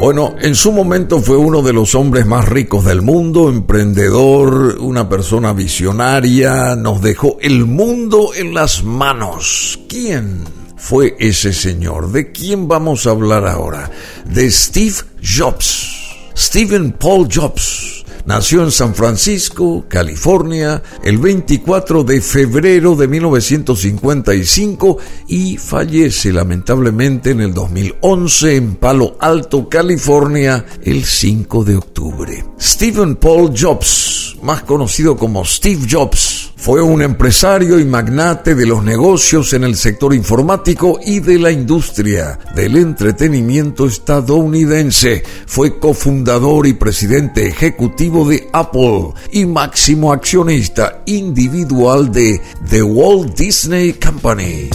Bueno, en su momento fue uno de los hombres más ricos del mundo, emprendedor, una persona visionaria, nos dejó el mundo en las manos. ¿Quién fue ese señor? ¿De quién vamos a hablar ahora? De Steve Jobs. Stephen Paul Jobs Nació en San Francisco, California, el 24 de febrero de 1955 y fallece lamentablemente en el 2011 en Palo Alto, California, el 5 de octubre. Stephen Paul Jobs, más conocido como Steve Jobs, fue un empresario y magnate de los negocios en el sector informático y de la industria del entretenimiento estadounidense. Fue cofundador y presidente ejecutivo de Apple y máximo accionista individual de The Walt Disney Company.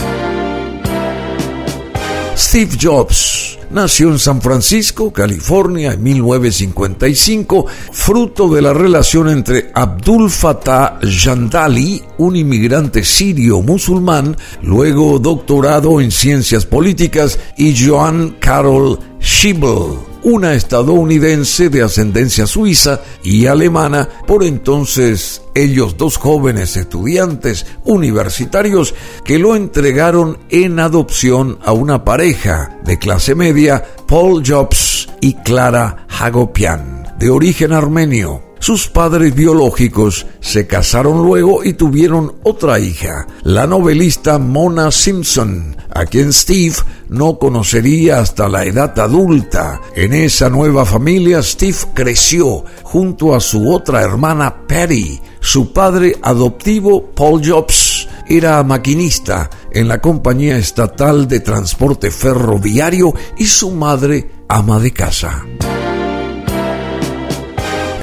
Steve Jobs Nació en San Francisco, California, en 1955, fruto de la relación entre Abdul Fattah Jandali, un inmigrante sirio musulmán, luego doctorado en ciencias políticas, y Joan Carol Schiebel, una estadounidense de ascendencia suiza y alemana, por entonces ellos dos jóvenes estudiantes universitarios que lo entregaron en adopción a una pareja de clase media, Paul Jobs y Clara Hagopian, de origen armenio. Sus padres biológicos se casaron luego y tuvieron otra hija, la novelista Mona Simpson, a quien Steve no conocería hasta la edad adulta. En esa nueva familia Steve creció junto a su otra hermana Patty. Su padre adoptivo, Paul Jobs, era maquinista en la compañía estatal de transporte ferroviario y su madre ama de casa.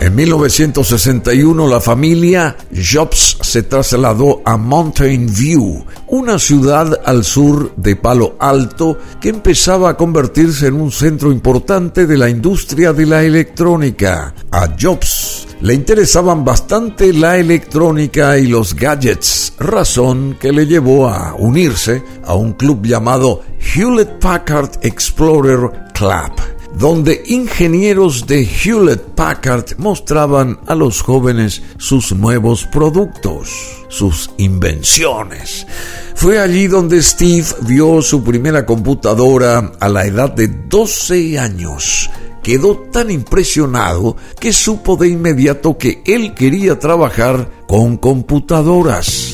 En 1961 la familia Jobs se trasladó a Mountain View, una ciudad al sur de Palo Alto que empezaba a convertirse en un centro importante de la industria de la electrónica. A Jobs le interesaban bastante la electrónica y los gadgets, razón que le llevó a unirse a un club llamado Hewlett Packard Explorer Club donde ingenieros de Hewlett Packard mostraban a los jóvenes sus nuevos productos, sus invenciones. Fue allí donde Steve vio su primera computadora a la edad de 12 años. Quedó tan impresionado que supo de inmediato que él quería trabajar con computadoras.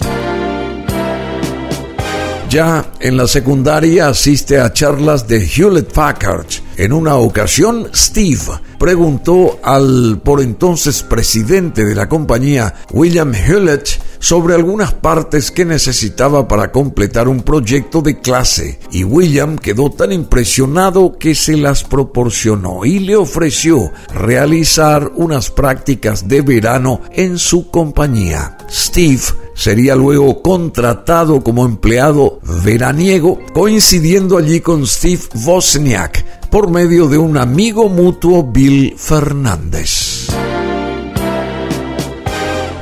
Ya en la secundaria asiste a charlas de Hewlett Packard. En una ocasión, Steve preguntó al por entonces presidente de la compañía, William Hewlett, sobre algunas partes que necesitaba para completar un proyecto de clase y William quedó tan impresionado que se las proporcionó y le ofreció realizar unas prácticas de verano en su compañía. Steve sería luego contratado como empleado veraniego, coincidiendo allí con Steve Wozniak por medio de un amigo mutuo Bill Fernández.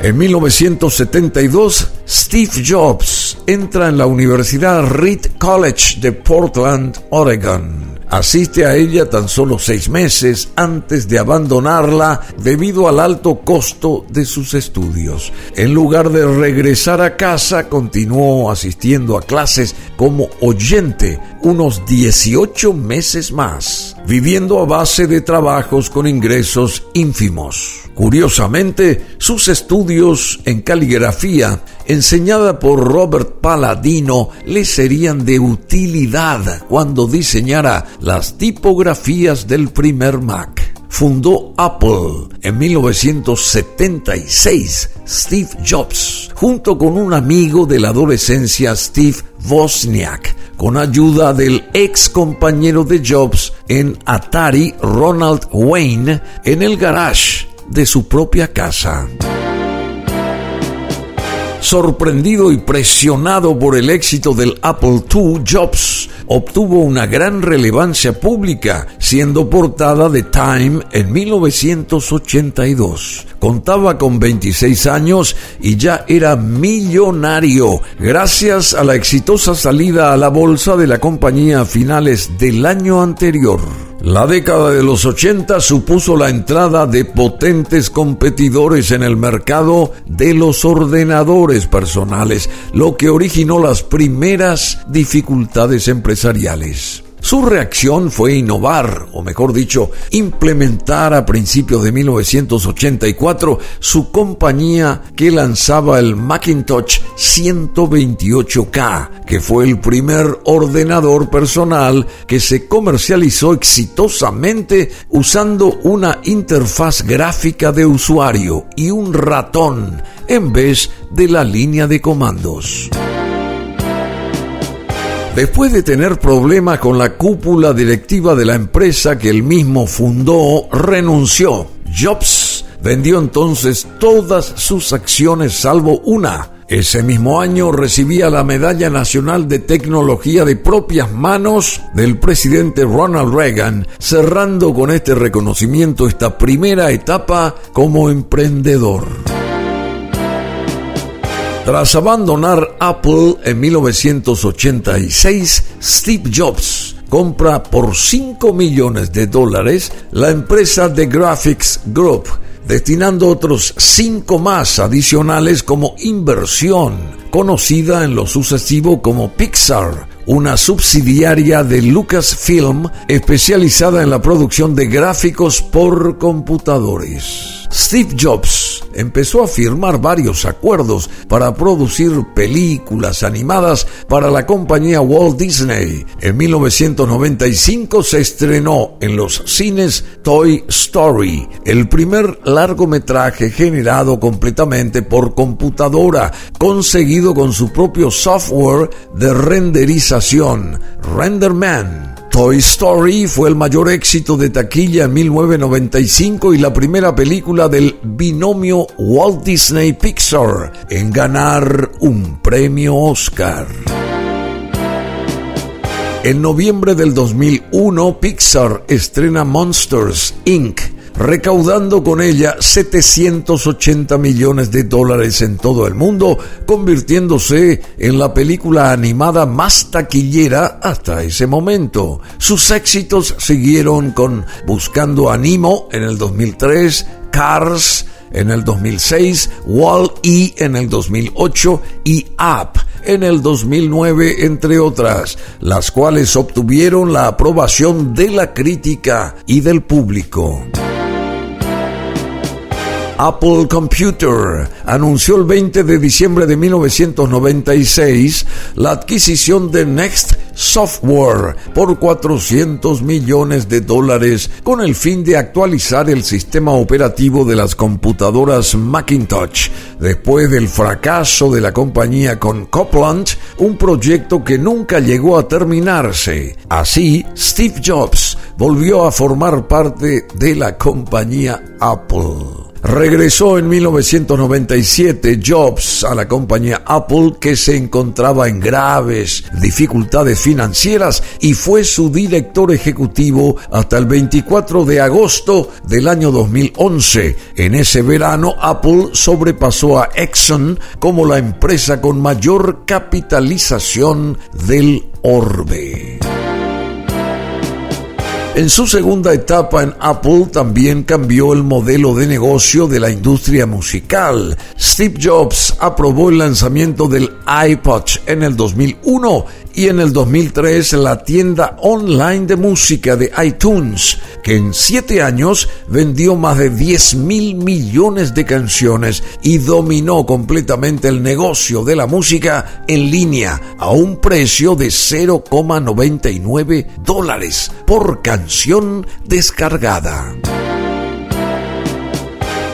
En 1972, Steve Jobs entra en la Universidad Reed College de Portland, Oregon asiste a ella tan solo seis meses antes de abandonarla debido al alto costo de sus estudios. En lugar de regresar a casa, continuó asistiendo a clases como oyente unos 18 meses más, viviendo a base de trabajos con ingresos ínfimos. Curiosamente, sus estudios en caligrafía, enseñada por Robert Paladino, le serían de utilidad cuando diseñara las tipografías del primer Mac. Fundó Apple en 1976, Steve Jobs, junto con un amigo de la adolescencia, Steve Wozniak, con ayuda del ex compañero de Jobs en Atari, Ronald Wayne, en el garage de su propia casa. Sorprendido y presionado por el éxito del Apple II, Jobs obtuvo una gran relevancia pública, siendo portada de Time en 1982. Contaba con 26 años y ya era millonario gracias a la exitosa salida a la bolsa de la compañía a finales del año anterior. La década de los 80 supuso la entrada de potentes competidores en el mercado de los ordenadores personales, lo que originó las primeras dificultades empresariales. Su reacción fue innovar, o mejor dicho, implementar a principios de 1984 su compañía que lanzaba el Macintosh 128K, que fue el primer ordenador personal que se comercializó exitosamente usando una interfaz gráfica de usuario y un ratón en vez de la línea de comandos. Después de tener problemas con la cúpula directiva de la empresa que él mismo fundó, renunció. Jobs vendió entonces todas sus acciones salvo una. Ese mismo año recibía la Medalla Nacional de Tecnología de propias manos del presidente Ronald Reagan, cerrando con este reconocimiento esta primera etapa como emprendedor. Tras abandonar Apple en 1986, Steve Jobs compra por 5 millones de dólares la empresa The Graphics Group, destinando otros 5 más adicionales como inversión, conocida en lo sucesivo como Pixar, una subsidiaria de Lucasfilm especializada en la producción de gráficos por computadores. Steve Jobs empezó a firmar varios acuerdos para producir películas animadas para la compañía Walt Disney. En 1995 se estrenó en los cines Toy Story, el primer largometraje generado completamente por computadora, conseguido con su propio software de renderización, RenderMan. Toy Story fue el mayor éxito de taquilla en 1995 y la primera película del binomio Walt Disney Pixar en ganar un premio Oscar. En noviembre del 2001, Pixar estrena Monsters Inc recaudando con ella 780 millones de dólares en todo el mundo, convirtiéndose en la película animada más taquillera hasta ese momento. Sus éxitos siguieron con Buscando a Nemo en el 2003, Cars en el 2006, Wall-E en el 2008 y Up en el 2009, entre otras, las cuales obtuvieron la aprobación de la crítica y del público. Apple Computer anunció el 20 de diciembre de 1996 la adquisición de Next Software por 400 millones de dólares con el fin de actualizar el sistema operativo de las computadoras Macintosh después del fracaso de la compañía con Copland, un proyecto que nunca llegó a terminarse. Así, Steve Jobs volvió a formar parte de la compañía Apple. Regresó en 1997 Jobs a la compañía Apple que se encontraba en graves dificultades financieras y fue su director ejecutivo hasta el 24 de agosto del año 2011. En ese verano Apple sobrepasó a Exxon como la empresa con mayor capitalización del orbe. En su segunda etapa en Apple también cambió el modelo de negocio de la industria musical. Steve Jobs aprobó el lanzamiento del iPod en el 2001 y en el 2003 la tienda online de música de iTunes, que en siete años vendió más de 10 mil millones de canciones y dominó completamente el negocio de la música en línea a un precio de 0,99 dólares por canción descargada.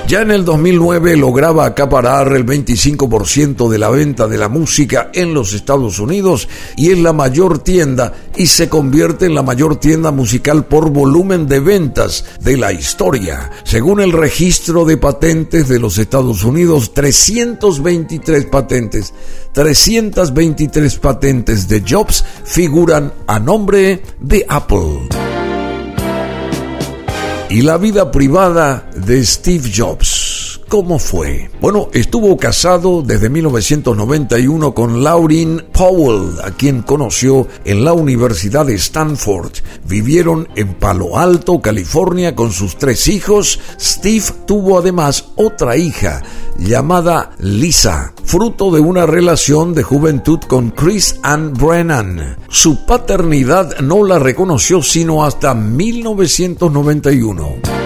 Ya en el 2009 lograba acaparar el 25% de la venta de la música en los Estados Unidos y es la mayor tienda y se convierte en la mayor tienda musical por volumen de ventas de la historia. Según el registro de patentes de los Estados Unidos, 323 patentes, 323 patentes de Jobs figuran a nombre de Apple y la vida privada de Steve Jobs. Cómo fue? Bueno, estuvo casado desde 1991 con Laureen Powell, a quien conoció en la Universidad de Stanford. Vivieron en Palo Alto, California, con sus tres hijos. Steve tuvo además otra hija llamada Lisa, fruto de una relación de juventud con Chris Ann Brennan. Su paternidad no la reconoció sino hasta 1991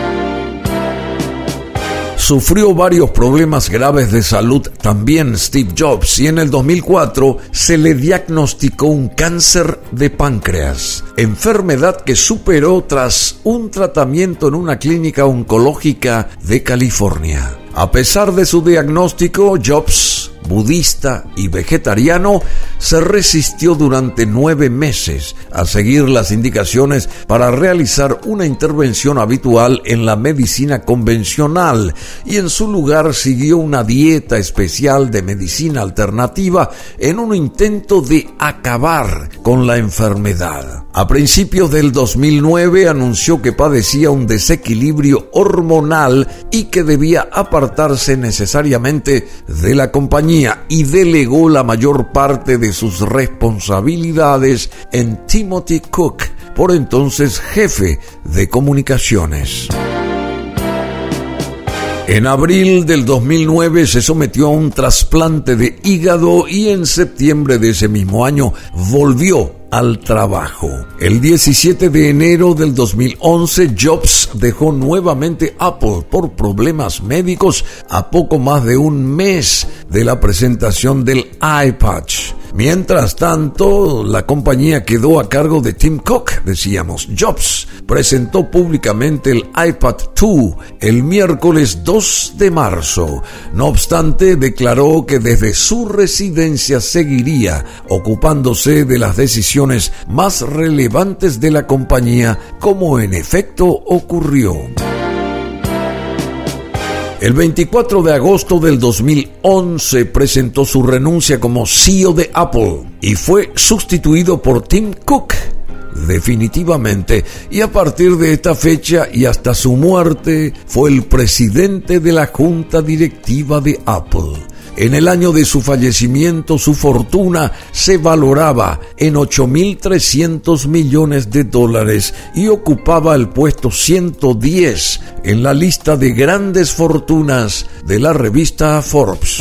sufrió varios problemas graves de salud también Steve Jobs y en el 2004 se le diagnosticó un cáncer de páncreas, enfermedad que superó tras un tratamiento en una clínica oncológica de California. A pesar de su diagnóstico, Jobs budista y vegetariano, se resistió durante nueve meses a seguir las indicaciones para realizar una intervención habitual en la medicina convencional y en su lugar siguió una dieta especial de medicina alternativa en un intento de acabar con la enfermedad. A principios del 2009 anunció que padecía un desequilibrio hormonal y que debía apartarse necesariamente de la compañía y delegó la mayor parte de sus responsabilidades en Timothy Cook, por entonces jefe de comunicaciones. En abril del 2009 se sometió a un trasplante de hígado y en septiembre de ese mismo año volvió al trabajo. El 17 de enero del 2011, Jobs dejó nuevamente Apple por problemas médicos a poco más de un mes de la presentación del iPad. Mientras tanto, la compañía quedó a cargo de Tim Cook, decíamos. Jobs presentó públicamente el iPad 2 el miércoles 2 de marzo. No obstante, declaró que desde su residencia seguiría ocupándose de las decisiones más relevantes de la compañía, como en efecto ocurrió. El 24 de agosto del 2011 presentó su renuncia como CEO de Apple y fue sustituido por Tim Cook definitivamente y a partir de esta fecha y hasta su muerte fue el presidente de la junta directiva de Apple. En el año de su fallecimiento su fortuna se valoraba en 8.300 millones de dólares y ocupaba el puesto 110 en la lista de grandes fortunas de la revista Forbes.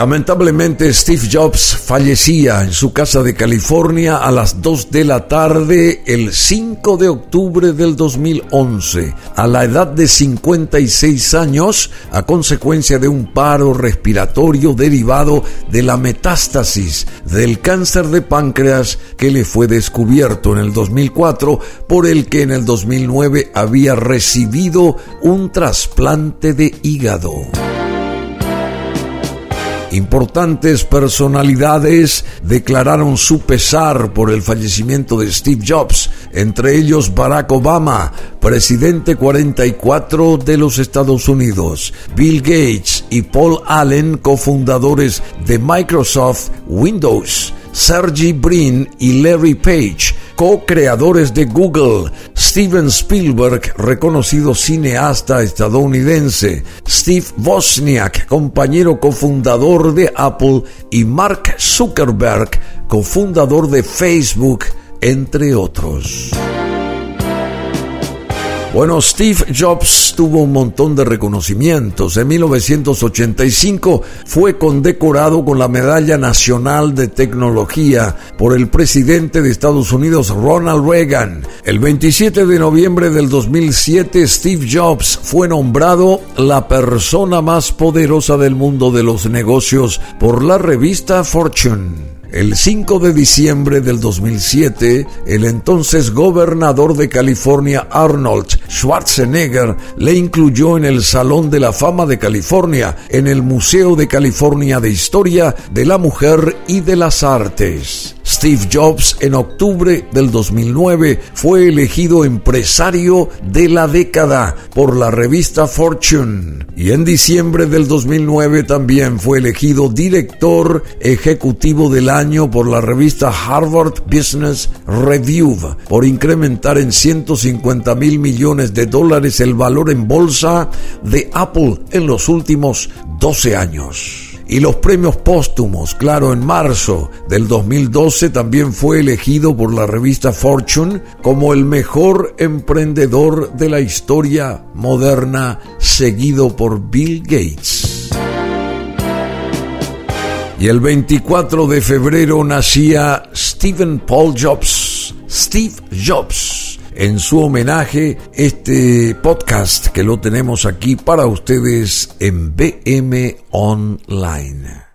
Lamentablemente Steve Jobs fallecía en su casa de California a las 2 de la tarde el 5 de octubre del 2011, a la edad de 56 años, a consecuencia de un paro respiratorio derivado de la metástasis del cáncer de páncreas que le fue descubierto en el 2004, por el que en el 2009 había recibido un trasplante de hígado. Importantes personalidades declararon su pesar por el fallecimiento de Steve Jobs, entre ellos Barack Obama, presidente 44 de los Estados Unidos, Bill Gates y Paul Allen, cofundadores de Microsoft Windows, Sergey Brin y Larry Page, co-creadores de Google, Steven Spielberg, reconocido cineasta estadounidense, Steve Wozniak, compañero cofundador de Apple, y Mark Zuckerberg, cofundador de Facebook, entre otros. Bueno, Steve Jobs tuvo un montón de reconocimientos. En 1985 fue condecorado con la Medalla Nacional de Tecnología por el presidente de Estados Unidos, Ronald Reagan. El 27 de noviembre del 2007, Steve Jobs fue nombrado la persona más poderosa del mundo de los negocios por la revista Fortune. El 5 de diciembre del 2007, el entonces gobernador de California Arnold Schwarzenegger le incluyó en el Salón de la Fama de California, en el Museo de California de Historia de la Mujer y de las Artes. Steve Jobs en octubre del 2009 fue elegido empresario de la década por la revista Fortune y en diciembre del 2009 también fue elegido director ejecutivo del año por la revista Harvard Business Review por incrementar en 150 mil millones de dólares el valor en bolsa de Apple en los últimos 12 años. Y los premios póstumos, claro, en marzo del 2012 también fue elegido por la revista Fortune como el mejor emprendedor de la historia moderna, seguido por Bill Gates. Y el 24 de febrero nacía Stephen Paul Jobs, Steve Jobs. En su homenaje, este podcast que lo tenemos aquí para ustedes en BM Online.